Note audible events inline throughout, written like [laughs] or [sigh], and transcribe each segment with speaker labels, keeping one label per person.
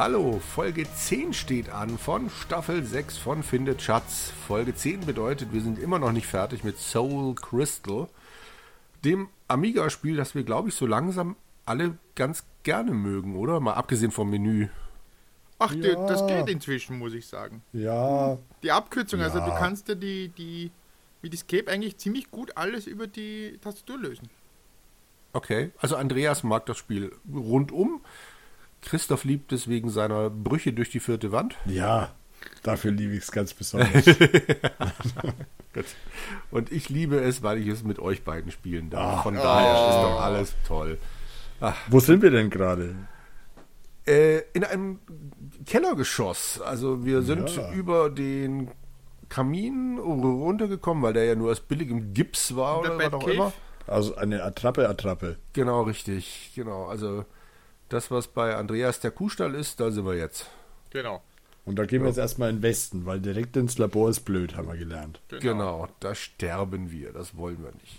Speaker 1: hallo. Folge 10 steht an von Staffel 6 von Findet Schatz. Folge 10 bedeutet, wir sind immer noch nicht fertig mit Soul Crystal, dem Amiga-Spiel, das wir, glaube ich, so langsam alle ganz gerne mögen, oder? Mal abgesehen vom Menü.
Speaker 2: Ach,
Speaker 3: Ja.
Speaker 2: das geht inzwischen, muss ich sagen.
Speaker 3: Ja,
Speaker 2: Die Abkürzung, also
Speaker 3: Ja.
Speaker 2: du kannst ja die, die, wie die Escape eigentlich ziemlich gut alles über die Tastatur lösen.
Speaker 1: Okay, also Andreas mag das Spiel rundum. Christoph liebt es wegen seiner Brüche durch die vierte Wand.
Speaker 3: ja, dafür liebe ich es ganz besonders. [laughs]
Speaker 1: Und ich liebe es, weil ich es mit euch beiden spielen darf.
Speaker 3: Ah.
Speaker 1: Von daher ist doch alles toll.
Speaker 3: Wo sind wir denn gerade?
Speaker 1: Äh, in einem Kellergeschoss. Also wir sind
Speaker 3: Ja.
Speaker 1: über den Kamin runtergekommen, weil der ja nur aus billigem Gips war
Speaker 2: Der
Speaker 1: oder was auch immer.
Speaker 3: Also eine Attrappe, Attrappe.
Speaker 1: Genau, richtig. Genau. Also das, was bei Andreas der Kuhstall ist, da sind wir jetzt.
Speaker 2: Genau.
Speaker 3: Und da gehen wir jetzt erstmal in den Westen, weil direkt ins Labor ist blöd, haben wir gelernt.
Speaker 1: Genau, da sterben wir. Das wollen wir nicht.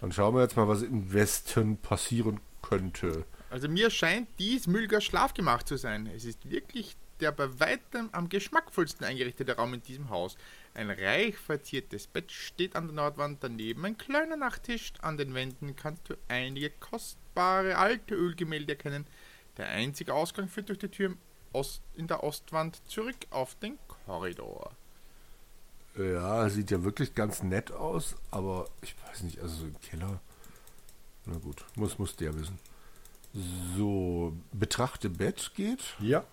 Speaker 1: Dann schauen wir jetzt mal, was im Westen passieren könnte.
Speaker 2: Also mir scheint dies Mülgers Schlafgemach zu sein. Es ist wirklich der bei weitem am geschmackvollsten eingerichtete Raum in diesem Haus. Ein reich verziertes Bett steht an der Nordwand, daneben ein kleiner Nachttisch. An den Wänden kannst du einige kostbare alte Ölgemälde erkennen. Der einzige Ausgang führt durch die Tür Ost, in der Ostwand zurück auf den Korridor.
Speaker 1: Ja, sieht ja wirklich ganz nett aus, aber ich weiß nicht, also so im Keller. Na gut, muss, muss der wissen. So, betrachte Bett geht.
Speaker 3: Ja,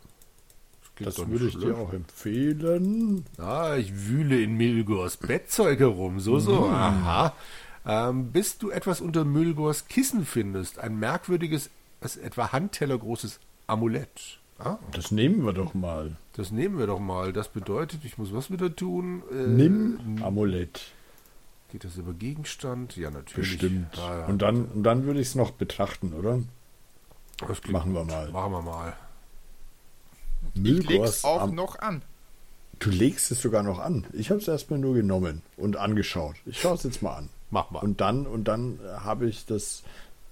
Speaker 1: geht
Speaker 3: das
Speaker 1: nicht
Speaker 3: würde ich dir auch empfehlen.
Speaker 1: Ah, ich wühle in Milgors Bettzeug herum. So, so. Aha. Ähm, bis du etwas unter Milgors Kissen findest. Ein merkwürdiges, das etwa handtellergroßes Amulett. Ah,
Speaker 3: Das nehmen wir doch mal.
Speaker 1: das nehmen wir doch mal. Das bedeutet, ich muss was wieder tun. Äh,
Speaker 3: Nimm Amulett.
Speaker 1: Geht das über Gegenstand? Ja, natürlich.
Speaker 3: Bestimmt.
Speaker 1: Ah, ja.
Speaker 3: Und dann, und dann würde ich es noch betrachten, oder?
Speaker 1: Das
Speaker 3: machen wir
Speaker 1: gut.
Speaker 3: mal.
Speaker 1: Machen wir mal.
Speaker 2: Ich leg's auch
Speaker 3: Am-
Speaker 2: noch an.
Speaker 3: Du legst es sogar noch an. Ich habe es erstmal nur genommen und angeschaut. Ich schaue es jetzt mal an.
Speaker 1: Mach mal.
Speaker 3: Und dann, und dann habe ich das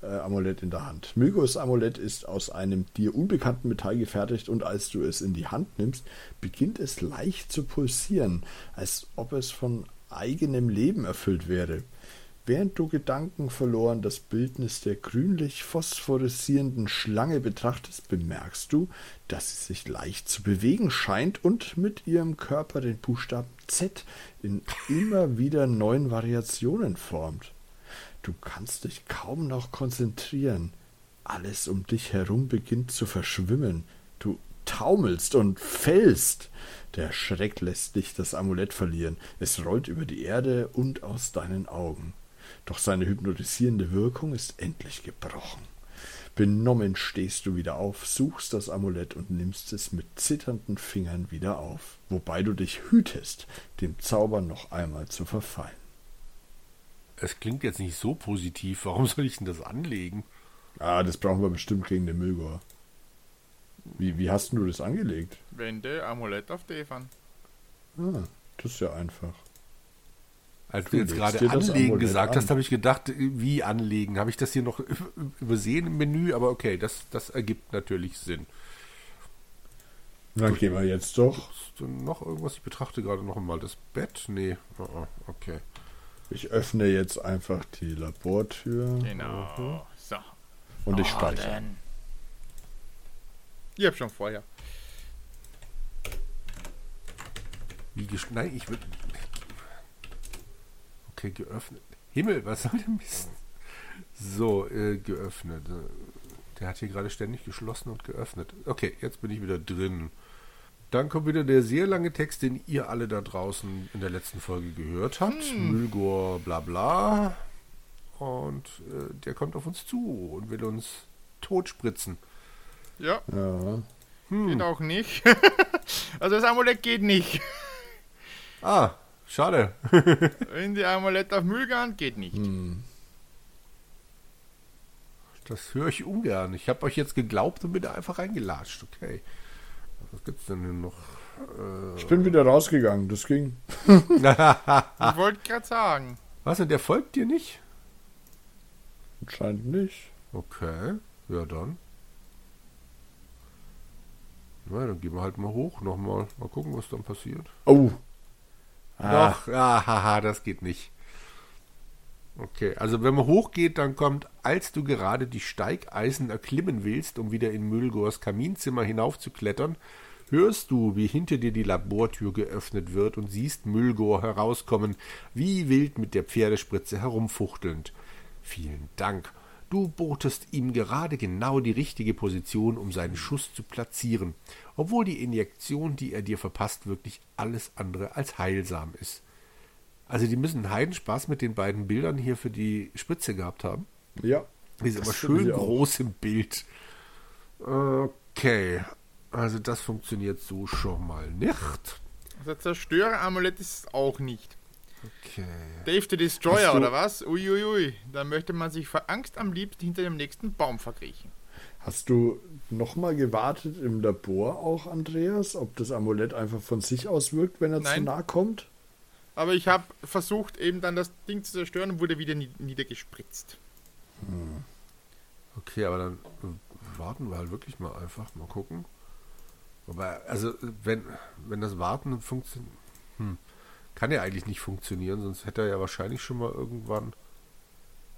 Speaker 3: Amulett in der Hand. Mygos Amulett ist aus einem dir unbekannten Metall gefertigt und als du es in die Hand nimmst, beginnt es leicht zu pulsieren, als ob es von eigenem Leben erfüllt wäre. Während du Gedanken verloren das Bildnis der grünlich phosphorescierenden Schlange betrachtest, bemerkst du, dass sie sich leicht zu bewegen scheint und mit ihrem Körper den Buchstaben Z in immer wieder neuen Variationen formt. Du kannst dich kaum noch konzentrieren. Alles um dich herum beginnt zu verschwimmen. Du taumelst und fällst. Der Schreck lässt dich das Amulett verlieren. Es rollt über die Erde und aus deinen Augen. Doch seine hypnotisierende Wirkung ist endlich gebrochen. Benommen stehst du wieder auf, suchst das Amulett und nimmst es mit zitternden Fingern wieder auf, wobei du dich hütest, dem Zauber noch einmal zu verfallen.
Speaker 1: Es klingt jetzt nicht so positiv. Warum soll ich denn das anlegen?
Speaker 3: Ah, das brauchen wir bestimmt gegen den Müllgor. Wie, wie hast du das angelegt?
Speaker 2: Wende Amulett auf Defan.
Speaker 3: Ah, das ist ja einfach.
Speaker 1: Als du
Speaker 3: Du
Speaker 1: jetzt gerade
Speaker 3: das
Speaker 1: anlegen gesagt
Speaker 3: an.
Speaker 1: hast, habe ich gedacht, wie anlegen? Habe ich das hier noch [laughs] übersehen im Menü? Aber okay, das, das ergibt natürlich Sinn.
Speaker 3: Dann gehen wir jetzt doch.
Speaker 1: Ist denn noch irgendwas? Ich betrachte gerade noch mal das Bett. Nee, oh, oh, okay.
Speaker 3: Ich öffne jetzt einfach die Labortür
Speaker 2: Genau. So.
Speaker 3: und ich speichere.
Speaker 2: Ich hab schon vorher.
Speaker 1: Wie gesch Nein, ich würde. Okay, geöffnet. Himmel, was soll denn Mist? So, äh, geöffnet. Der hat hier gerade ständig geschlossen und geöffnet. Okay, jetzt bin ich wieder drin. Dann kommt wieder der sehr lange Text, den ihr alle da draußen in der letzten Folge gehört habt. Müllgor, bla bla. Und äh, der kommt auf uns zu und will uns totspritzen.
Speaker 2: Ja,
Speaker 3: Ja.
Speaker 2: geht auch nicht. [laughs] also das Amulett geht nicht.
Speaker 1: Ah, schade. [laughs]
Speaker 2: Wenn die Amulett auf Müllgarn geht nicht.
Speaker 3: Hm.
Speaker 1: Das höre ich ungern. Ich habe euch jetzt geglaubt und bin da einfach reingelatscht. Okay. Was gibt's denn hier noch?
Speaker 3: Ich bin wieder rausgegangen, das ging. [laughs]
Speaker 2: Ich wollte gerade sagen.
Speaker 1: Was denn, der folgt dir nicht?
Speaker 3: Anscheinend nicht.
Speaker 1: Okay, ja dann. Na, dann gehen wir halt mal hoch nochmal. Mal gucken, was dann passiert.
Speaker 3: Oh. Ah,
Speaker 1: Doch, ja, haha, das geht nicht. Okay, also wenn man hochgeht, dann kommt, als du gerade die Steigeisen erklimmen willst, um wieder in Müllgors Kaminzimmer hinaufzuklettern, hörst du, wie hinter dir die Labortür geöffnet wird und siehst Müllgor herauskommen, wie wild mit der Pferdespritze herumfuchtelnd. Vielen Dank. Du botest ihm gerade genau die richtige Position, um seinen Schuss zu platzieren, obwohl die Injektion, die er dir verpasst, wirklich alles andere als heilsam ist. Also die müssen einen Heidenspaß mit den beiden Bildern hier für die Spritze gehabt haben.
Speaker 3: ja.
Speaker 1: Die ist aber schön
Speaker 3: auch.
Speaker 1: groß im Bild. Okay, also das funktioniert so schon mal nicht.
Speaker 2: Also Zerstörer-Amulett ist es auch nicht.
Speaker 1: Okay.
Speaker 2: Dave the Destroyer, oder was? Uiuiui. Da möchte man sich vor Angst am liebsten hinter dem nächsten Baum verkriechen.
Speaker 3: Hast du nochmal gewartet im Labor auch, Andreas, ob das Amulett einfach von sich aus wirkt, wenn er zu
Speaker 2: Nein.
Speaker 3: nah kommt?
Speaker 2: Aber ich habe versucht, eben dann das Ding zu zerstören und wurde wieder nie- niedergespritzt.
Speaker 1: Okay, aber dann äh, warten wir halt wirklich mal einfach, mal gucken. Wobei, also wenn, wenn das Warten funktioniert, hm, kann ja eigentlich nicht funktionieren, sonst hätte er ja wahrscheinlich schon mal irgendwann.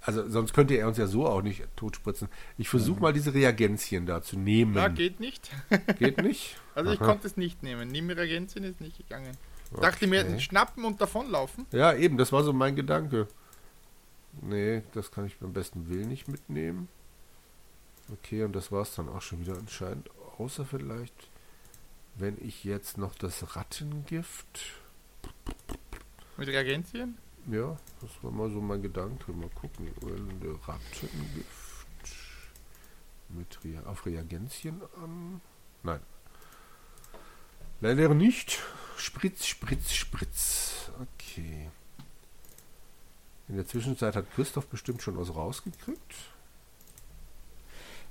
Speaker 1: Also sonst könnte er uns ja so auch nicht totspritzen. Ich versuche mal diese Reagenzien da zu nehmen.
Speaker 2: Ja, geht nicht.
Speaker 1: Geht nicht? [laughs]
Speaker 2: Also ich
Speaker 1: Aha.
Speaker 2: konnte es nicht nehmen. Nimm Reagenzien ist nicht gegangen. Dachte mir,
Speaker 1: Okay.
Speaker 2: schnappen und davonlaufen.
Speaker 1: Ja, eben, das war so mein Gedanke. Nee, das kann ich beim besten Willen nicht mitnehmen. Okay, und das war es dann auch schon wieder anscheinend. Außer vielleicht, wenn ich jetzt noch das Rattengift.
Speaker 2: Mit Reagenzien.
Speaker 1: Ja, das war mal so mein Gedanke. Mal gucken. Rattengift. Mit Rea auf Reagenzien an. Nein. Leider nicht. Spritz, Spritz, Spritz. Okay. In der Zwischenzeit hat Christoph bestimmt schon was rausgekriegt.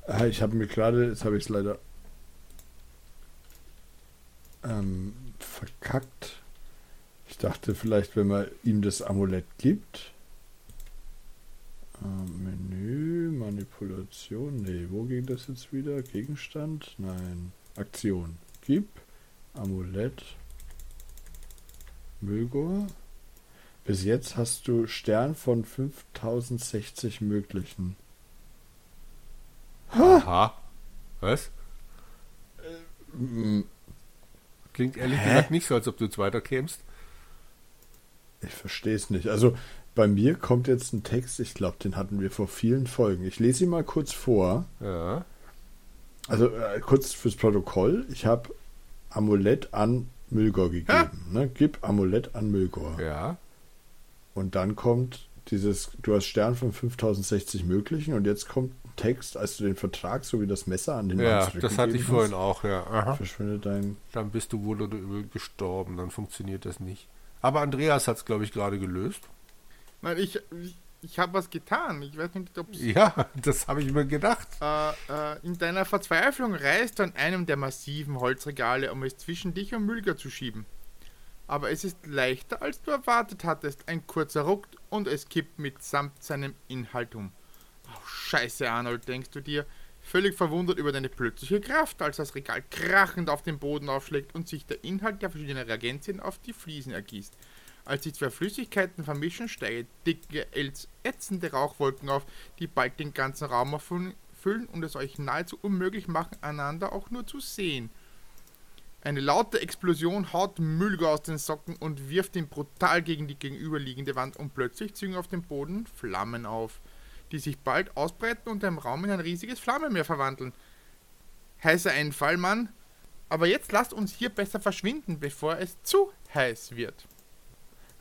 Speaker 3: Ah, Ich habe mir gerade, jetzt habe ich es leider ähm, verkackt. Ich dachte vielleicht, wenn man ihm das Amulett gibt. Ähm, Menü, Manipulation. Nee, wo ging das jetzt wieder? Gegenstand? Nein. Aktion. Gib. Amulett. Mögor. Bis jetzt hast du Stern von 5060 möglichen.
Speaker 1: Aha. Was?
Speaker 3: Mm,
Speaker 1: Klingt ehrlich
Speaker 3: Hä?
Speaker 1: gesagt nicht so, als ob du jetzt weiterkämst.
Speaker 3: Ich verstehe es nicht. Also bei mir kommt jetzt ein Text, ich glaube, den hatten wir vor vielen Folgen. Ich lese ihn mal kurz vor.
Speaker 1: Ja.
Speaker 3: Also äh, kurz fürs Protokoll. Ich habe Amulett an Müllgor gegeben. Ne? Gib Amulett an Müllgor.
Speaker 1: Ja.
Speaker 3: Und dann kommt dieses, du hast Stern von 5060 möglichen und jetzt kommt ein Text, als du den Vertrag sowie das Messer an den
Speaker 1: Ja,
Speaker 3: Mann
Speaker 1: das hatte ich vorhin
Speaker 3: hast,
Speaker 1: auch, ja. Aha.
Speaker 3: Verschwindet dein.
Speaker 1: Dann bist du wohl oder übel gestorben, dann funktioniert das nicht. Aber Andreas hat es, glaube ich, gerade gelöst.
Speaker 2: Nein, ich, ich, ich habe was getan. Ich weiß nicht, ob
Speaker 1: Ja, das habe ich mir gedacht.
Speaker 2: Äh, äh, in deiner Verzweiflung reißt du an einem der massiven Holzregale, um es zwischen dich und Mülger zu schieben. Aber es ist leichter, als du erwartet hattest. Ein kurzer Ruck und es kippt mitsamt seinem Inhalt um. Oh, scheiße, Arnold, denkst du dir, völlig verwundert über deine plötzliche Kraft, als das Regal krachend auf den Boden aufschlägt und sich der Inhalt der verschiedenen Reagenzien auf die Fliesen ergießt. Als die zwei Flüssigkeiten vermischen, steigen dicke, ätz- ätzende Rauchwolken auf, die bald den ganzen Raum erfüllen füllen und es euch nahezu unmöglich machen, einander auch nur zu sehen. Eine laute Explosion haut Müllger aus den Socken und wirft ihn brutal gegen die gegenüberliegende Wand und plötzlich zügen auf dem Boden Flammen auf, die sich bald ausbreiten und den Raum in ein riesiges Flammenmeer verwandeln. Heißer Einfall, Mann. Aber jetzt lasst uns hier besser verschwinden, bevor es zu heiß wird.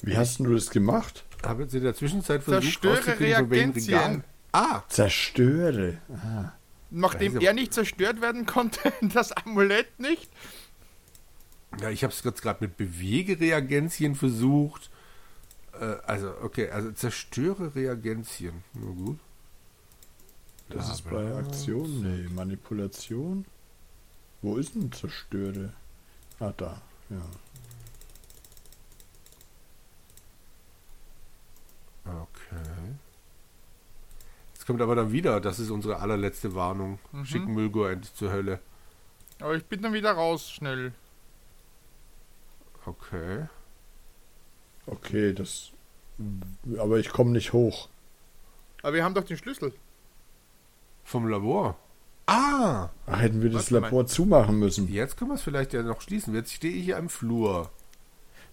Speaker 3: Wie hast denn du das gemacht?
Speaker 1: Habe jetzt in der Zwischenzeit versucht,
Speaker 2: Zerstöre Reagenzien.
Speaker 1: Ah,
Speaker 3: Zerstöre. Ah.
Speaker 2: Nachdem er nicht zerstört werden konnte, [laughs] das Amulett nicht,
Speaker 1: ja, ich habe es jetzt gerade mit Bewegereagenzien versucht. Äh, also, okay, also zerstöre Reagenzien. Na gut.
Speaker 3: Das ist bei Aktion, nee, Manipulation. Wo ist denn Zerstöre? Ah, da, ja.
Speaker 1: Jetzt kommt aber dann wieder, das ist unsere allerletzte Warnung.
Speaker 2: Mhm.
Speaker 1: Schicken Müllgor endlich zur Hölle.
Speaker 2: Aber ich bin dann wieder raus, schnell.
Speaker 1: Okay.
Speaker 3: Okay, das. Aber ich komme nicht hoch.
Speaker 2: Aber wir haben doch den Schlüssel.
Speaker 1: Vom Labor. Ah!
Speaker 3: Hätten wir das
Speaker 2: mal.
Speaker 3: Labor zumachen müssen.
Speaker 1: Jetzt können wir es vielleicht ja noch schließen. Jetzt stehe ich hier im Flur.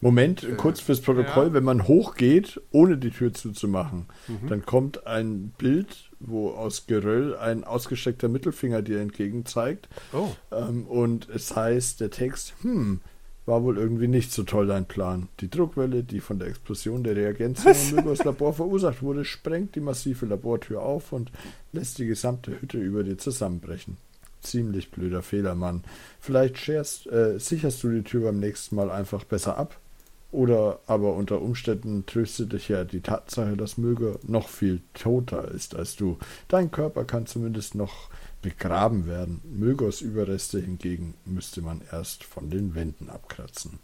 Speaker 3: Moment,
Speaker 1: Äh,
Speaker 3: kurz fürs Protokoll,
Speaker 2: ja.
Speaker 3: wenn man hochgeht, ohne die Tür zuzumachen,
Speaker 1: Mhm.
Speaker 3: dann kommt ein Bild, wo aus Geröll ein ausgestreckter Mittelfinger dir entgegen zeigt.
Speaker 1: Oh.
Speaker 3: Ähm, und es heißt, der Text, hm, war wohl irgendwie nicht so toll dein Plan. Die Druckwelle, die von der Explosion der Reagenzien im Mygos Labor verursacht wurde, sprengt die massive Labortür auf und lässt die gesamte Hütte über dir zusammenbrechen. Ziemlich blöder Fehler, Mann. Vielleicht scherst, äh, sicherst du die Tür beim nächsten Mal einfach besser ab. Oder aber unter Umständen tröstet dich ja die Tatsache, dass Möger noch viel toter ist als du. Dein Körper kann zumindest noch begraben werden. Mögers Überreste hingegen müsste man erst von den Wänden abkratzen.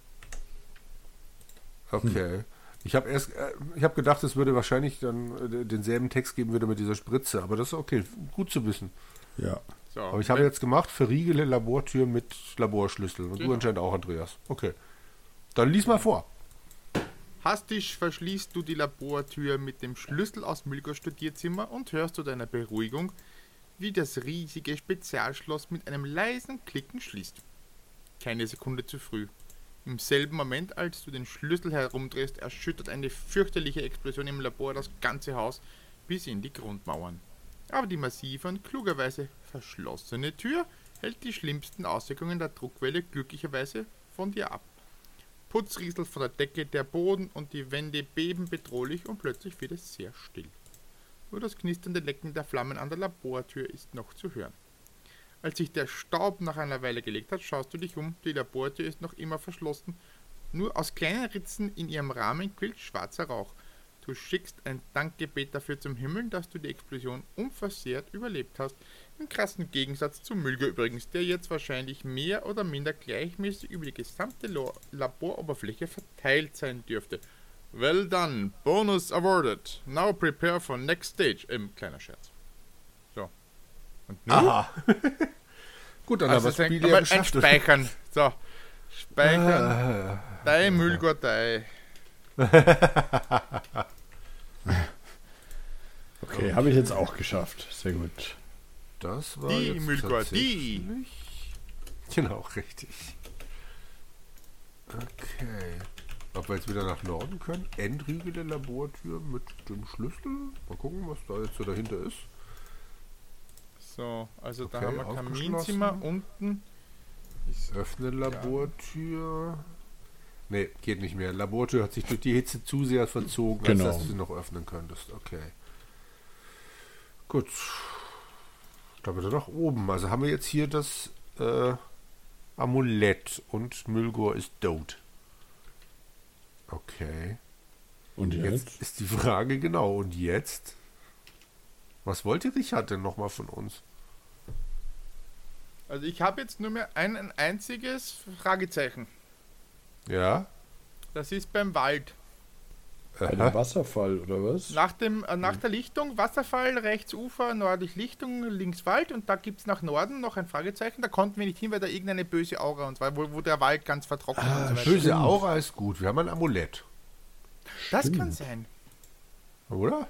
Speaker 1: Okay. Ich habe erst, äh, ich habe gedacht, es würde wahrscheinlich dann äh, denselben Text geben würde mit dieser Spritze, aber das ist okay, gut zu wissen.
Speaker 3: Ja.
Speaker 2: So,
Speaker 1: Aber ich habe jetzt gemacht, verriegele Labortür mit Laborschlüssel. Und du
Speaker 2: Genau.
Speaker 1: anscheinend auch, Andreas. Okay. Dann lies mal vor.
Speaker 2: Hastisch verschließt du die Labortür mit dem Schlüssel aus Milgos Studierzimmer und hörst zu deiner Beruhigung, wie das riesige Spezialschloss mit einem leisen Klicken schließt. Keine Sekunde zu früh. Im selben Moment, als du den Schlüssel herumdrehst, erschüttert eine fürchterliche Explosion im Labor das ganze Haus bis in die Grundmauern. Aber die massive und klugerweise verschlossene Tür hält die schlimmsten Auswirkungen der Druckwelle glücklicherweise von dir ab. Putz rieselt von der Decke, der Boden und die Wände beben bedrohlich und plötzlich wird es sehr still. Nur das knisternde Lecken der Flammen an der Labortür ist noch zu hören. Als sich der Staub nach einer Weile gelegt hat, schaust du dich um. Die Labortür ist noch immer verschlossen. Nur aus kleinen Ritzen in ihrem Rahmen quillt schwarzer Rauch. Du schickst ein Dankgebet dafür zum Himmel, dass du die Explosion unversehrt überlebt hast. Im krassen Gegensatz zu Mülger übrigens, der jetzt wahrscheinlich mehr oder minder gleichmäßig über die gesamte Laboroberfläche verteilt sein dürfte. Well done, bonus awarded. Now prepare for next stage. Ähm, kleiner Scherz. So. Und nun?
Speaker 1: Aha. [laughs] Gut, dann
Speaker 2: Also
Speaker 1: haben wir Spiel ja geschafft.
Speaker 2: Speichern. So. Speichern.
Speaker 1: Ah,
Speaker 2: Dein Müllgotei. [laughs]
Speaker 3: Okay, habe ich jetzt auch geschafft. Sehr gut.
Speaker 1: Das war
Speaker 2: Die
Speaker 1: jetzt
Speaker 2: Müllgott,
Speaker 1: tatsächlich...
Speaker 2: die.
Speaker 1: Genau, richtig. Okay. Ob wir jetzt wieder nach Norden können? Entriegel Labortür mit dem Schlüssel. Mal gucken, was da jetzt so dahinter ist.
Speaker 2: So, also da
Speaker 1: Okay,
Speaker 2: haben wir. Kaminzimmer unten. Ist
Speaker 1: Öffne Labortür. Nee, geht nicht mehr. Labortür hat sich durch die Hitze zu sehr verzogen,
Speaker 3: Genau.
Speaker 1: als dass du sie noch öffnen könntest. Okay. Gut. Da wird er nach oben. Also haben wir jetzt hier das äh, Amulett und Mülgor ist tot. Okay.
Speaker 3: Und
Speaker 1: Jetzt
Speaker 3: jetzt?
Speaker 1: ist die Frage genau. Und jetzt? Was wollte Richard denn nochmal von uns?
Speaker 2: Also ich habe jetzt nur mehr ein, ein einziges Fragezeichen.
Speaker 1: Ja?
Speaker 2: Das ist beim Wald.
Speaker 3: Bei dem Wasserfall, oder was?
Speaker 2: Nach, dem, äh, nach der Lichtung Wasserfall, rechts Ufer, nördlich Lichtung, links Wald und da gibt es nach Norden noch ein Fragezeichen. Da konnten wir nicht hin, weil da irgendeine böse Aura und zwar, wo, wo der Wald ganz vertrocknet
Speaker 3: Ah,
Speaker 2: und so weiter.
Speaker 1: Böse
Speaker 3: Stimmt.
Speaker 1: Aura ist gut. Wir haben ein Amulett.
Speaker 2: Das
Speaker 3: Stimmt.
Speaker 2: kann sein.
Speaker 1: Oder?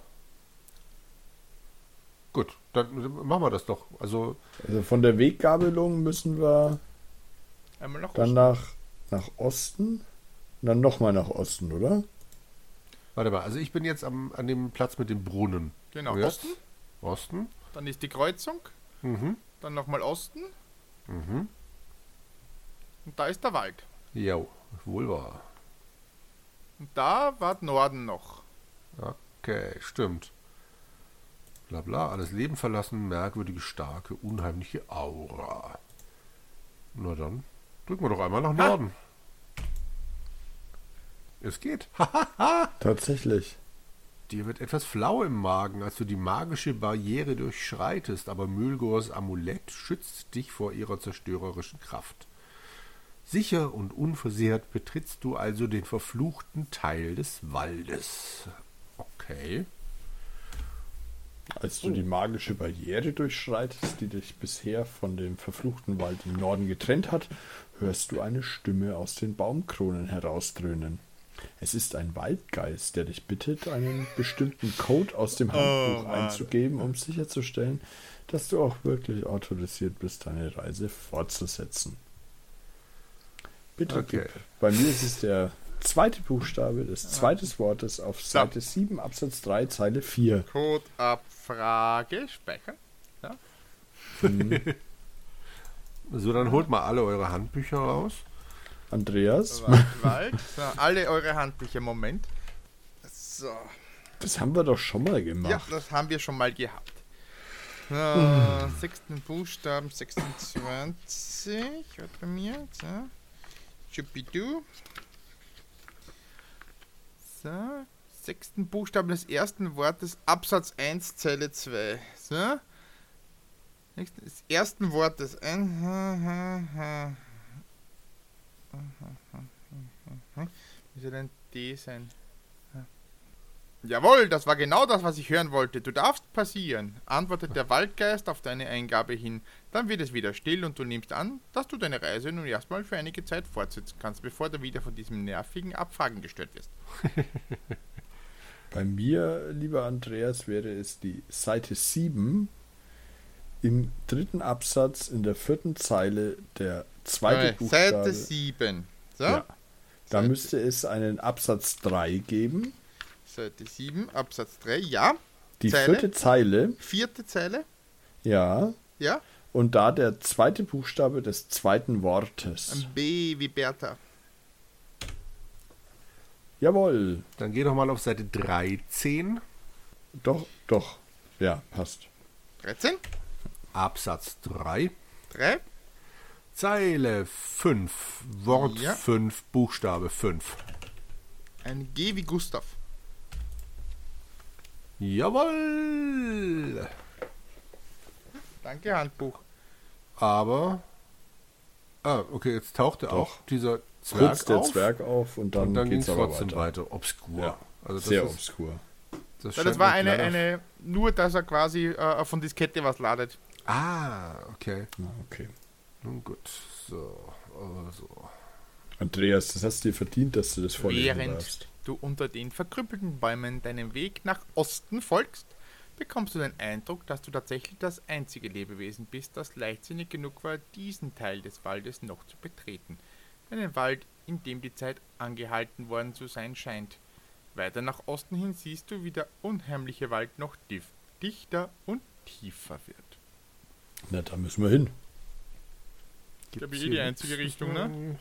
Speaker 1: Gut, dann machen wir das doch. Also,
Speaker 3: Also von der Weggabelung müssen wir
Speaker 2: Einmal nach
Speaker 3: dann nach, nach Osten und dann nochmal nach Osten, oder?
Speaker 1: Warte mal. Also, ich bin jetzt am, an dem Platz mit dem Brunnen.
Speaker 2: Genau,
Speaker 1: jetzt?
Speaker 2: Osten.
Speaker 1: Osten.
Speaker 2: Dann ist die Kreuzung.
Speaker 1: Mhm.
Speaker 2: Dann nochmal Osten.
Speaker 1: Mhm.
Speaker 2: Und da ist der Wald.
Speaker 1: Jo, wohl wahr.
Speaker 2: Und da war Norden noch.
Speaker 1: Okay, stimmt. Bla bla, alles Leben verlassen, merkwürdige, starke, unheimliche Aura. Na dann, drücken wir doch einmal nach. Norden. Es geht. [laughs]
Speaker 3: Tatsächlich.
Speaker 1: Dir wird etwas flau im Magen, als du die magische Barriere durchschreitest, aber Mülgors Amulett schützt dich vor ihrer zerstörerischen Kraft. Sicher und unversehrt betrittst du also den verfluchten Teil des Waldes. Okay.
Speaker 3: Als du die magische Barriere durchschreitest, die dich bisher von dem verfluchten Wald im Norden getrennt hat, hörst du eine Stimme aus den Baumkronen herausdröhnen. Es ist ein Waldgeist, der dich bittet, einen bestimmten Code aus dem Handbuch
Speaker 2: Mann.
Speaker 3: einzugeben, um sicherzustellen, dass du auch wirklich autorisiert bist, deine Reise fortzusetzen. Bitte,
Speaker 1: Okay.
Speaker 3: gib. Bei mir ist es der zweite Buchstabe des zweiten Wortes auf Seite 7, Absatz 3, Zeile 4.
Speaker 2: Codeabfrage, speichern. [laughs]
Speaker 1: So, dann holt mal alle eure Handbücher raus.
Speaker 3: Andreas,
Speaker 2: Wald. So, alle eure Handbücher, Moment. So.
Speaker 3: das haben wir doch schon mal gemacht.
Speaker 2: Ja, das haben wir schon mal gehabt. So, sechsten Buchstaben, 26. Warte bei mir. So. Chupidu. So. Sechsten Buchstaben des ersten Wortes, Absatz 1, Zeile 2. So. Nächsten, des ersten Wortes. Ein. Soll denn D sein? Jawohl, das war genau das, was ich hören wollte. Du darfst passieren, antwortet der Waldgeist auf deine Eingabe hin. Dann wird es wieder still und du nimmst an, dass du deine Reise nun erstmal für einige Zeit fortsetzen kannst, bevor du wieder von diesem nervigen Abfragen gestört wirst. [laughs]
Speaker 3: Bei mir, lieber Andreas, wäre es die Seite 7 im dritten Absatz in der vierten Zeile der zweite
Speaker 2: Äh,
Speaker 3: Buchstabe.
Speaker 2: Seite 7. So,
Speaker 3: Ja. Da
Speaker 2: Seite-
Speaker 3: müsste es einen Absatz 3 geben.
Speaker 2: Seite 7, Absatz 3, ja.
Speaker 3: Die
Speaker 2: Zeile?
Speaker 3: vierte Zeile,
Speaker 2: Vierte Zeile,
Speaker 3: ja.
Speaker 2: ja.
Speaker 3: Und da der zweite Buchstabe des zweiten Wortes.
Speaker 2: Ein B wie Bertha.
Speaker 3: Jawohl.
Speaker 1: Dann geh doch mal auf Seite 13,
Speaker 3: Doch, doch. Ja, passt.
Speaker 2: 13,
Speaker 1: Absatz 3,
Speaker 2: 3,
Speaker 1: Zeile 5, Wort
Speaker 2: Ja.
Speaker 1: 5, Buchstabe 5.
Speaker 2: ein G wie Gustav.
Speaker 1: Jawohl!
Speaker 2: Danke, Handbuch.
Speaker 1: Aber. Ah, okay, jetzt tauchte
Speaker 3: Doch.
Speaker 1: auch dieser Zwerg
Speaker 3: Kurz der
Speaker 1: auf.
Speaker 3: Zwerg auf und dann,
Speaker 1: und dann ging
Speaker 3: geht's
Speaker 1: es trotzdem
Speaker 3: weiter.
Speaker 1: weiter. Obskur.
Speaker 3: Ja,
Speaker 1: also das
Speaker 3: Sehr
Speaker 1: ist,
Speaker 3: obskur.
Speaker 1: Das,
Speaker 2: Ja, das war
Speaker 1: ein
Speaker 2: eine, eine, nur dass er quasi äh, von Diskette was ladet.
Speaker 1: Ah, okay.
Speaker 3: Na, okay.
Speaker 1: Nun gut. So, also.
Speaker 3: Andreas, das hast du dir verdient, dass du das vorlesen
Speaker 2: Während
Speaker 3: darfst.
Speaker 2: du unter den verkrüppelten Bäumen deinem Weg nach Osten folgst, bekommst du den Eindruck, dass du tatsächlich das einzige Lebewesen bist, das leichtsinnig genug war, diesen Teil des Waldes noch zu betreten. Einen Wald, in dem die Zeit angehalten worden zu sein scheint. Weiter nach Osten hin siehst du, wie der unheimliche Wald noch dichter und tiefer wird.
Speaker 3: Na, da müssen wir hin.
Speaker 2: Glaube,
Speaker 1: Gibt's
Speaker 2: eh die einzige Richtung, ne?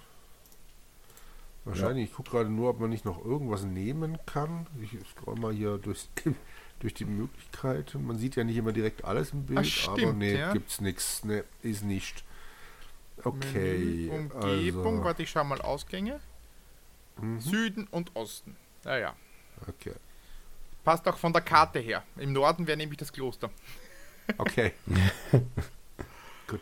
Speaker 1: Wahrscheinlich. Ich gucke gerade nur, ob man nicht noch irgendwas nehmen kann. Ich scroll mal hier durch, [laughs] durch die Möglichkeiten. Man sieht ja nicht immer direkt alles im Bild,
Speaker 2: Ah,
Speaker 1: aber
Speaker 2: stimmt,
Speaker 1: nee,
Speaker 2: ja.
Speaker 1: gibt's nichts. Nee, ist nicht. Okay.
Speaker 2: Menü, Umgebung,
Speaker 1: also,
Speaker 2: warte, ich schau mal Ausgänge.
Speaker 1: mhm,
Speaker 2: Süden und Osten. Naja.
Speaker 1: okay.
Speaker 2: Passt auch von der Karte her. Im Norden wäre nämlich das Kloster.
Speaker 1: Okay. [laughs] Gut.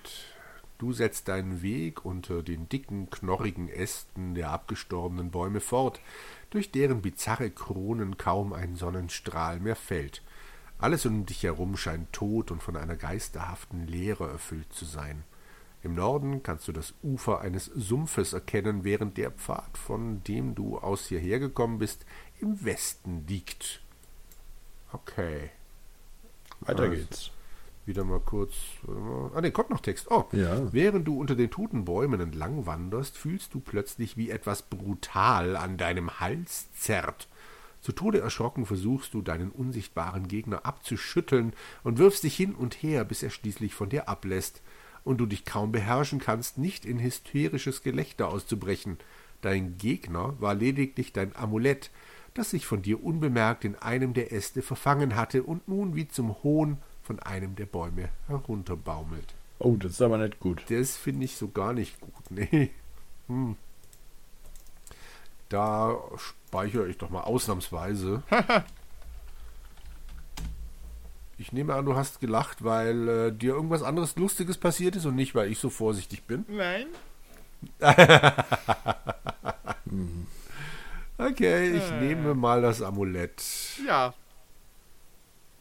Speaker 1: Du setzt deinen Weg unter den dicken, knorrigen Ästen der abgestorbenen Bäume fort, durch deren bizarre Kronen kaum ein Sonnenstrahl mehr fällt. Alles um dich herum scheint tot und von einer geisterhaften Leere erfüllt zu sein. Im Norden kannst du das Ufer eines Sumpfes erkennen, während der Pfad, von dem du aus hierher gekommen bist, im Westen liegt. Okay.
Speaker 3: Weiter
Speaker 1: Also,
Speaker 3: geht's.
Speaker 1: Wieder mal kurz. mal. Ah, ne, kommt noch Text. Oh.
Speaker 3: Ja.
Speaker 1: Während du unter den toten Bäumen entlang wanderst, fühlst du plötzlich, wie etwas brutal an deinem Hals zerrt. Zu Tode erschrocken versuchst du, deinen unsichtbaren Gegner abzuschütteln und wirfst dich hin und her, bis er schließlich von dir ablässt und du dich kaum beherrschen kannst, nicht in hysterisches Gelächter auszubrechen. Dein Gegner war lediglich dein Amulett, das sich von dir unbemerkt in einem der Äste verfangen hatte und nun wie zum Hohn von einem der Bäume herunterbaumelt.
Speaker 3: Oh, das ist aber nicht gut.
Speaker 1: Das finde ich so gar nicht gut. Nee. [laughs] Hm. Da speichere ich doch mal ausnahmsweise. [laughs] ich nehme an, du hast gelacht, weil äh, dir irgendwas anderes Lustiges passiert ist und nicht, weil ich so vorsichtig bin.
Speaker 2: Nein. [laughs]
Speaker 1: Okay, ich
Speaker 2: Äh.
Speaker 1: nehme mal das Amulett.
Speaker 2: Ja.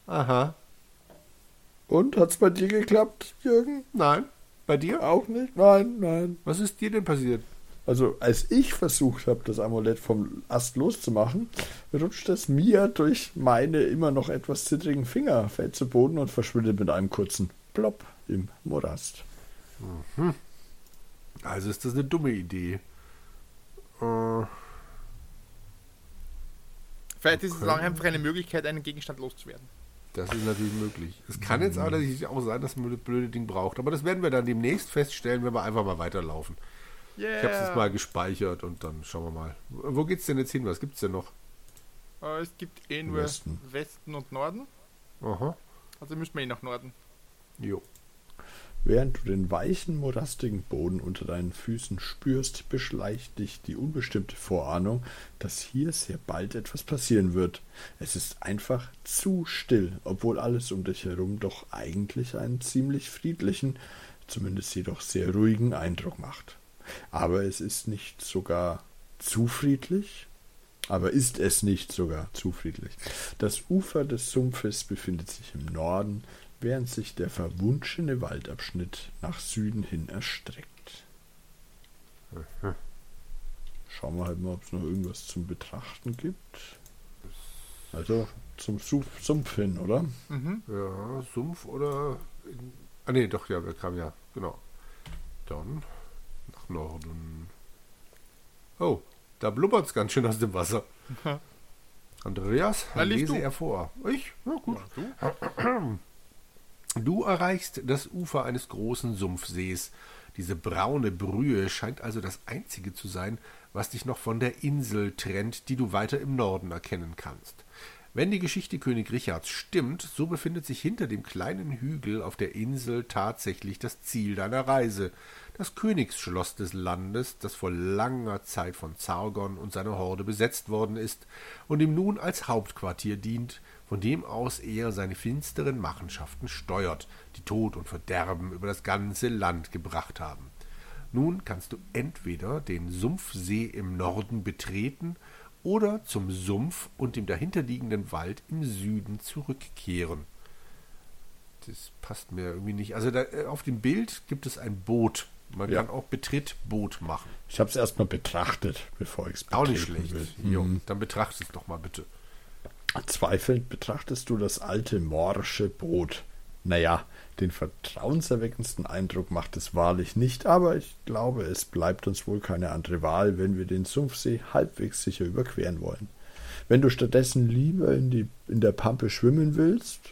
Speaker 1: Aha.
Speaker 3: Und hat's bei dir geklappt, Jürgen?
Speaker 1: Nein. Bei dir?
Speaker 3: Auch nicht? Nein, nein.
Speaker 1: Was ist dir denn passiert?
Speaker 3: Also, als ich versucht habe, das Amulett vom Ast loszumachen, rutscht es mir durch meine immer noch etwas zittrigen Finger, fällt zu Boden und verschwindet mit einem kurzen Plopp im Morast.
Speaker 1: Mhm. Also ist das eine dumme Idee. Äh,
Speaker 2: Vielleicht ist es
Speaker 1: Okay.
Speaker 2: auch einfach eine Möglichkeit, einen Gegenstand loszuwerden.
Speaker 1: Das ist natürlich möglich. Es kann jetzt aber natürlich auch sein, dass man das blöde Ding braucht. Aber das werden wir dann demnächst feststellen, wenn wir einfach mal weiterlaufen.
Speaker 2: Yeah.
Speaker 1: Ich habe es jetzt mal gespeichert und dann schauen wir mal. Wo geht's denn jetzt hin? Was gibt's denn noch?
Speaker 2: Äh, es gibt eh nur
Speaker 3: Westen.
Speaker 2: Westen. und Norden.
Speaker 1: Aha.
Speaker 2: Also müssen wir eh nach Norden.
Speaker 1: Jo.
Speaker 3: Während du den weichen, morastigen Boden unter deinen Füßen spürst, beschleicht dich die unbestimmte Vorahnung, dass hier sehr bald etwas passieren wird. Es ist einfach zu still, obwohl alles um dich herum doch eigentlich einen ziemlich friedlichen, zumindest jedoch sehr ruhigen Eindruck macht. Aber es ist nicht sogar zu friedlich? Aber ist es nicht sogar zu friedlich? Das Ufer des Sumpfes befindet sich im Norden, während sich der verwunschene Waldabschnitt nach Süden hin erstreckt. Schauen wir halt mal, ob es noch irgendwas zum Betrachten gibt. Also zum Sumpf, Sumpf hin, oder?
Speaker 2: Mhm.
Speaker 1: Ja, Sumpf oder. In, ah, nee, doch, ja, wir kamen ja. Genau. Dann nach Norden. Oh, da blubbert's ganz schön aus dem Wasser. Andreas,
Speaker 2: lies
Speaker 1: lese
Speaker 2: du.
Speaker 1: er vor. Ich? Na gut.
Speaker 2: Ja, du?
Speaker 1: Du erreichst das Ufer eines großen Sumpfsees. Diese braune Brühe scheint also das einzige zu sein, was dich noch von der Insel trennt, die du weiter im Norden erkennen kannst. Wenn die Geschichte König Richards stimmt, so befindet sich hinter dem kleinen Hügel auf der Insel tatsächlich das Ziel deiner Reise, das Königsschloss des Landes, das vor langer Zeit von Zargon und seiner Horde besetzt worden ist und ihm nun als Hauptquartier dient, von dem aus er seine finsteren Machenschaften steuert, die Tod und Verderben über das ganze Land gebracht haben. Nun kannst du entweder den Sumpfsee im Norden betreten oder zum Sumpf und dem dahinterliegenden Wald im Süden zurückkehren. Das passt mir irgendwie nicht. Also da, äh, auf dem Bild gibt es ein Boot. Man
Speaker 3: Ja.
Speaker 1: kann auch Betrittboot machen.
Speaker 3: Ich habe es erstmal betrachtet, bevor ich es
Speaker 1: Auch nicht schlecht. Jo,
Speaker 3: Mhm.
Speaker 1: dann betrachte es doch mal bitte.
Speaker 3: Zweifelnd betrachtest du das alte morsche Boot. Naja, den vertrauenserweckendsten Eindruck macht es wahrlich nicht, aber ich glaube, es bleibt uns wohl keine andere Wahl, wenn wir den Sumpfsee halbwegs sicher überqueren wollen. Wenn du stattdessen lieber in, die, in der Pampe schwimmen willst,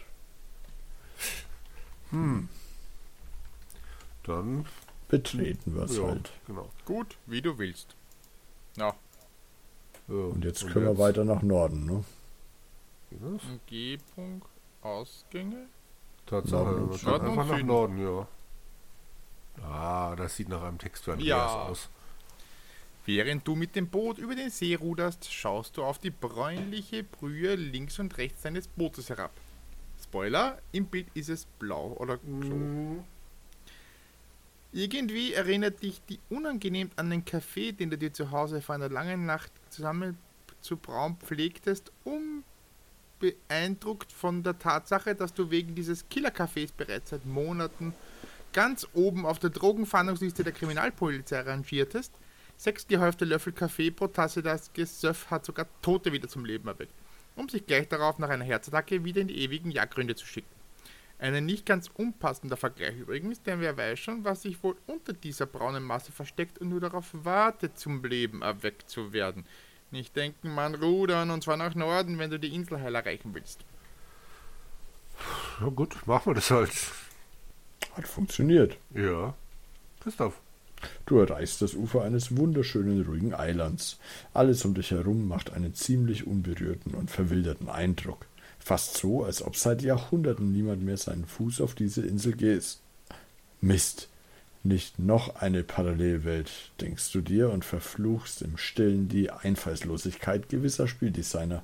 Speaker 1: Dann
Speaker 3: betreten wir es
Speaker 1: ja,
Speaker 3: halt.
Speaker 1: genau.
Speaker 2: Gut, wie du willst. Na,
Speaker 1: Ja,
Speaker 3: Und jetzt können wir weiter nach Norden, ne?
Speaker 1: Was?
Speaker 2: Umgebung, Ausgänge.
Speaker 1: Tatsache,
Speaker 3: Norden und
Speaker 2: Norden
Speaker 1: einfach nach
Speaker 2: Süden.
Speaker 1: Norden, ja. Ah, das sieht nach einem Text für Andreas
Speaker 2: Ja.
Speaker 1: aus.
Speaker 2: Während du mit dem Boot über den See ruderst, schaust du auf die bräunliche Brühe links und rechts deines Bootes herab. Spoiler, im Bild ist es blau oder so. Irgendwie erinnert dich die unangenehm an den Kaffee, den du dir zu Hause vor einer langen Nacht zusammen zu brauen pflegtest, unbeeindruckt von der Tatsache, dass du wegen dieses Killer-Cafés bereits seit Monaten ganz oben auf der Drogenfahndungsliste der Kriminalpolizei rangiertest. Sechs gehäufte Löffel Kaffee pro Tasse, das Gesöff hat sogar Tote wieder zum Leben erweckt, um sich gleich darauf nach einer Herzattacke wieder in die ewigen Jagdgründe zu schicken. Ein nicht ganz unpassender Vergleich übrigens, denn wer weiß schon, was sich wohl unter dieser braunen Masse versteckt und nur darauf wartet, zum Leben erweckt zu werden. Nicht denken, man rudern und zwar nach Norden, wenn du die Insel heil erreichen willst.
Speaker 1: Ja gut, machen wir das halt.
Speaker 3: Hat funktioniert.
Speaker 1: Ja. Christoph.
Speaker 3: Du erreichst das Ufer eines wunderschönen, ruhigen Eilands. Alles um dich herum macht einen ziemlich unberührten und verwilderten Eindruck. Fast so, als ob seit Jahrhunderten niemand mehr seinen Fuß auf diese Insel geht. Mist. Nicht noch eine Parallelwelt, denkst du dir und verfluchst im Stillen die Einfallslosigkeit gewisser Spieldesigner.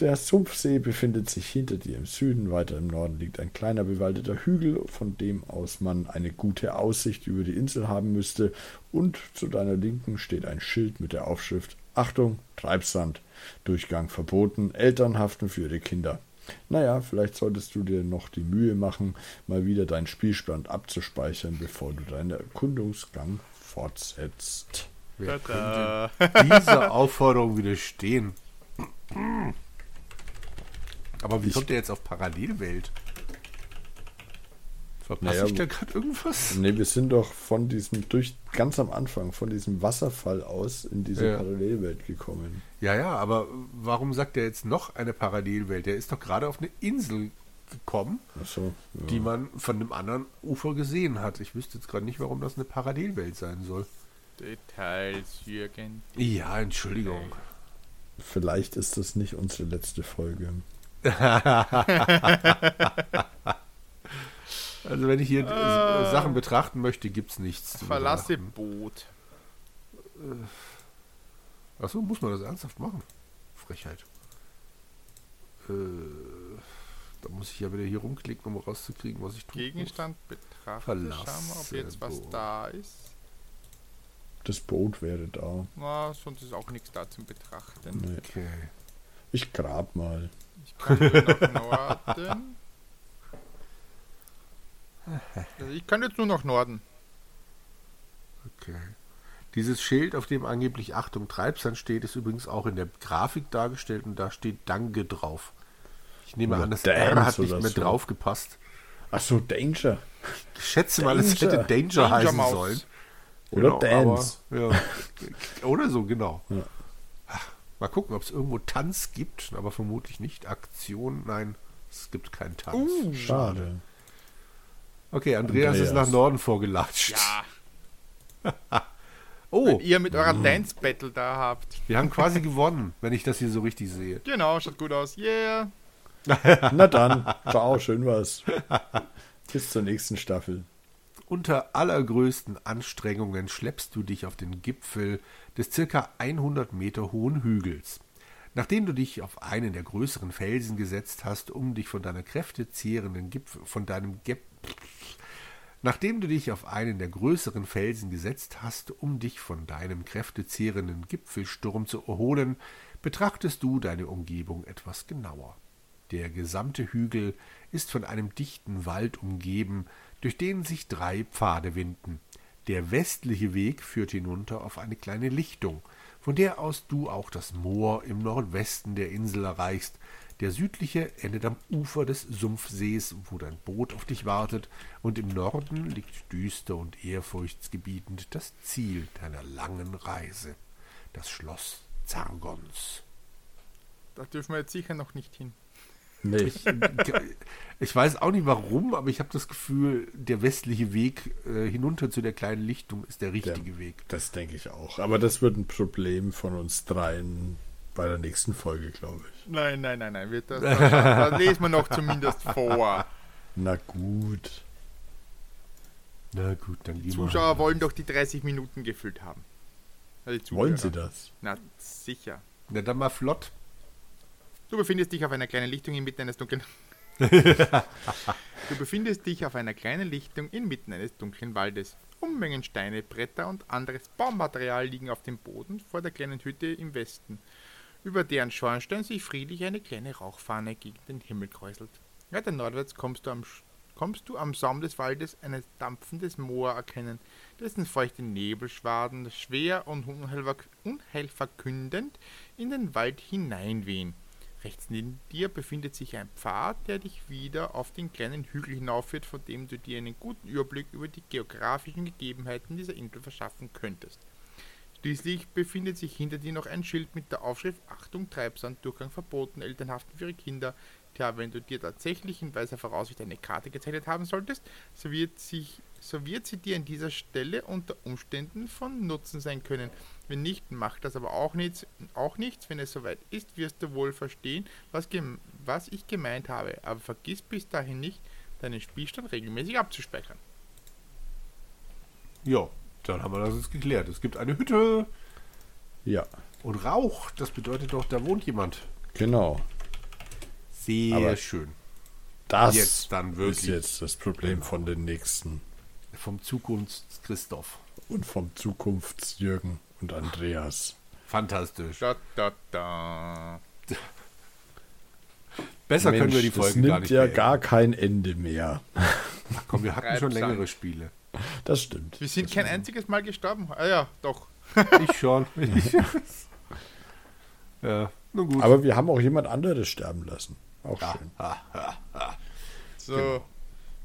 Speaker 3: Der Sumpfsee befindet sich hinter dir im Süden, weiter im Norden liegt ein kleiner bewaldeter Hügel, von dem aus man eine gute Aussicht über die Insel haben müsste, und zu deiner Linken steht ein Schild mit der Aufschrift Achtung, Treibsand, Durchgang verboten, Eltern haften für ihre Kinder. Naja, vielleicht solltest du dir noch die Mühe machen, mal wieder deinen Spielstand abzuspeichern, bevor du deinen Erkundungsgang fortsetzt.
Speaker 1: Wer
Speaker 2: Tada.
Speaker 1: könnte dieser Aufforderung widerstehen? Aber wie
Speaker 3: Ich-
Speaker 1: kommt der jetzt auf Parallelwelt? Verpasse
Speaker 3: Naja,
Speaker 1: ich da gerade irgendwas?
Speaker 3: Ne, wir sind doch von diesem, durch ganz am Anfang, von diesem Wasserfall aus in diese
Speaker 1: Ja.
Speaker 3: Parallelwelt gekommen.
Speaker 1: Ja, ja, aber warum sagt er jetzt noch eine Parallelwelt? Der ist doch gerade auf eine Insel gekommen,
Speaker 3: Achso. Ja.
Speaker 1: die man von dem anderen Ufer gesehen hat. Ich wüsste jetzt gerade nicht, warum das eine Parallelwelt sein soll.
Speaker 2: Details, Jürgen.
Speaker 1: Ja, Entschuldigung.
Speaker 3: Vielleicht ist das nicht unsere letzte Folge. [laughs]
Speaker 1: Also wenn ich hier äh, Sachen betrachten möchte, gibt es nichts.
Speaker 2: Verlasse
Speaker 1: betrachten.
Speaker 2: Boot.
Speaker 1: Achso, muss man das ernsthaft machen? Frechheit. Äh, da muss ich ja wieder hier rumklicken, um rauszukriegen, was ich tue.
Speaker 2: Gegenstand betrachten.
Speaker 1: Verlasse
Speaker 2: Schauen wir, ob jetzt was
Speaker 1: Boot.
Speaker 2: da ist.
Speaker 3: Das Boot wäre da.
Speaker 2: Na, sonst ist auch nichts da zum Betrachten.
Speaker 3: Nee.
Speaker 1: Okay.
Speaker 3: Ich grab mal.
Speaker 2: Ich kann nach [laughs] Norden. Also ich kann jetzt nur nach Norden.
Speaker 1: Okay. Dieses Schild, auf dem angeblich Achtung Treibsand steht, ist übrigens auch in der Grafik dargestellt und da steht Danke drauf. Ich nehme
Speaker 3: Oder
Speaker 1: an, das
Speaker 3: Dance
Speaker 1: R hat nicht mehr
Speaker 3: so.
Speaker 1: drauf gepasst.
Speaker 3: Achso, Danger.
Speaker 1: Ich schätze mal, es
Speaker 3: Danger.
Speaker 1: hätte Danger,
Speaker 2: Danger
Speaker 1: heißen
Speaker 2: Maus.
Speaker 1: sollen.
Speaker 3: Oder Dance.
Speaker 1: Aber, ja. [laughs] Oder so, genau.
Speaker 3: Ja.
Speaker 1: Mal gucken, ob es irgendwo Tanz gibt, aber vermutlich nicht. Aktion, nein, es gibt keinen Tanz.
Speaker 2: Uh.
Speaker 3: Schade.
Speaker 1: Okay, Andreas, ist
Speaker 3: Andreas.
Speaker 1: nach Norden vorgelatscht.
Speaker 2: Ja, [laughs]
Speaker 1: Oh,
Speaker 2: wenn ihr mit eurer Dance Battle da habt.
Speaker 1: wir haben quasi gewonnen, wenn ich das hier so richtig sehe.
Speaker 2: Genau, schaut gut aus. Yeah. [laughs]
Speaker 3: Na dann. Ciao, schön was. Bis zur nächsten Staffel.
Speaker 1: Unter allergrößten Anstrengungen schleppst du dich auf den Gipfel des circa 100 Meter hohen Hügels. Nachdem du dich auf einen der größeren Felsen gesetzt hast, um dich von deiner kräftezehrenden Gipfel, von deinem Gep Nachdem du dich auf einen der größeren Felsen gesetzt hast, um dich von deinem kräftezehrenden Gipfelsturm zu erholen, betrachtest du deine Umgebung etwas genauer. Der gesamte Hügel ist von einem dichten Wald umgeben, durch den sich drei Pfade winden. Der westliche Weg führt hinunter auf eine kleine Lichtung, von der aus du auch das Moor im Nordwesten der Insel erreichst. Der südliche endet am Ufer des Sumpfsees, wo dein Boot auf dich wartet, und im Norden liegt düster und ehrfurchtsgebietend das Ziel deiner langen Reise, das Schloss Zargons.
Speaker 2: Da dürfen wir jetzt sicher noch nicht hin.
Speaker 3: Nee.
Speaker 1: Ich, ich weiß auch nicht warum, aber ich habe das Gefühl, der westliche Weg äh, hinunter zu der kleinen Lichtung ist der richtige Weg.
Speaker 3: Das denke ich auch. Aber das wird ein Problem von uns dreien bei der nächsten Folge, glaube ich.
Speaker 2: Nein, nein, nein, nein. Wird das, das, das [laughs] lesen wir noch zumindest vor.
Speaker 3: Na gut.
Speaker 1: Na gut, dann gehen
Speaker 2: Zuschauer
Speaker 1: wir.
Speaker 2: wollen doch die 30 Minuten gefüllt haben. Also die.
Speaker 3: Wollen Sie das?
Speaker 2: Na, sicher.
Speaker 1: Na dann mal flott.
Speaker 2: Du befindest dich auf einer kleinen Lichtung inmitten eines dunklen. [laughs] du befindest dich auf einer kleinen Lichtung inmitten eines dunklen Waldes. Unmengen Steine, Bretter und anderes Baumaterial liegen auf dem Boden vor der kleinen Hütte im Westen, über deren Schornstein sich friedlich eine kleine Rauchfahne gegen den Himmel kräuselt. Weiter nordwärts kommst du am, kommst du am Saum des Waldes ein dampfendes Moor erkennen, dessen feuchte Nebelschwaden schwer und unheilver- unheilverkündend in den Wald hineinwehen. Rechts neben dir befindet sich ein Pfad, der dich wieder auf den kleinen Hügel hinaufführt, von dem du dir einen guten Überblick über die geografischen Gegebenheiten dieser Insel verschaffen könntest. Schließlich befindet sich hinter dir noch ein Schild mit der Aufschrift Achtung, Treibsand, Durchgang verboten, Elternhaften für ihre Kinder. Tja, wenn du dir tatsächlich in weiser Voraussicht eine Karte gezeichnet haben solltest, so wird, sich, so wird sie dir an dieser Stelle unter Umständen von Nutzen sein können. Wenn nicht, macht das aber auch nichts. Auch nichts. Wenn es soweit ist, wirst du wohl verstehen, was, was ich gemeint habe. Aber vergiss bis dahin nicht, deinen Spielstand regelmäßig abzuspeichern.
Speaker 1: Ja, dann haben wir das jetzt geklärt. Es gibt eine Hütte
Speaker 3: Ja,
Speaker 1: und Rauch. Das bedeutet doch, da wohnt jemand.
Speaker 3: genau.
Speaker 1: Sehr
Speaker 3: Aber-
Speaker 1: schön.
Speaker 3: Das
Speaker 1: Jetzt dann wirklich.
Speaker 3: ist jetzt das Problem von den nächsten.
Speaker 1: Vom Zukunfts-Christoph.
Speaker 3: Und vom Zukunfts-Jürgen und Andreas.
Speaker 1: Fantastisch.
Speaker 2: Da, da, da.
Speaker 1: Besser können wir die
Speaker 3: das
Speaker 1: Folge
Speaker 3: nimmt
Speaker 1: gar nicht
Speaker 3: ja
Speaker 1: beenden.
Speaker 3: gar kein Ende mehr.
Speaker 1: Ach komm, wir hatten schon längere Spiele.
Speaker 3: Das stimmt.
Speaker 2: Wir sind kein einziges Mal gestorben. Ah ja, doch.
Speaker 1: Ich schon. [laughs] Ich. ja, nun gut.
Speaker 3: Aber wir haben auch jemand anderes sterben lassen. Auch schön.
Speaker 2: So,
Speaker 1: Genau.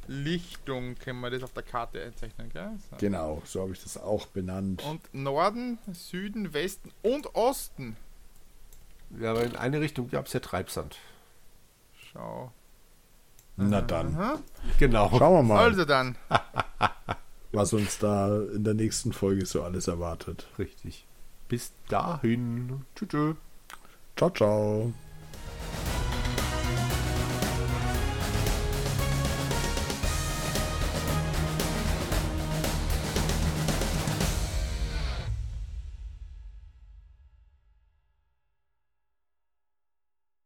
Speaker 2: Lichtung können wir das auf der Karte einzeichnen, gell? So.
Speaker 3: Genau, so habe ich das auch benannt.
Speaker 2: Und Norden, Süden, Westen und Osten.
Speaker 1: ja, aber in eine Richtung gab es ja Treibsand.
Speaker 2: Schau.
Speaker 3: Na dann.
Speaker 2: Aha.
Speaker 1: Genau.
Speaker 3: Schauen wir mal,
Speaker 2: Also dann. [laughs]
Speaker 3: was uns da in der nächsten Folge so alles erwartet.
Speaker 1: Richtig. Bis dahin. Tschüss. tschüss.
Speaker 3: Ciao, ciao.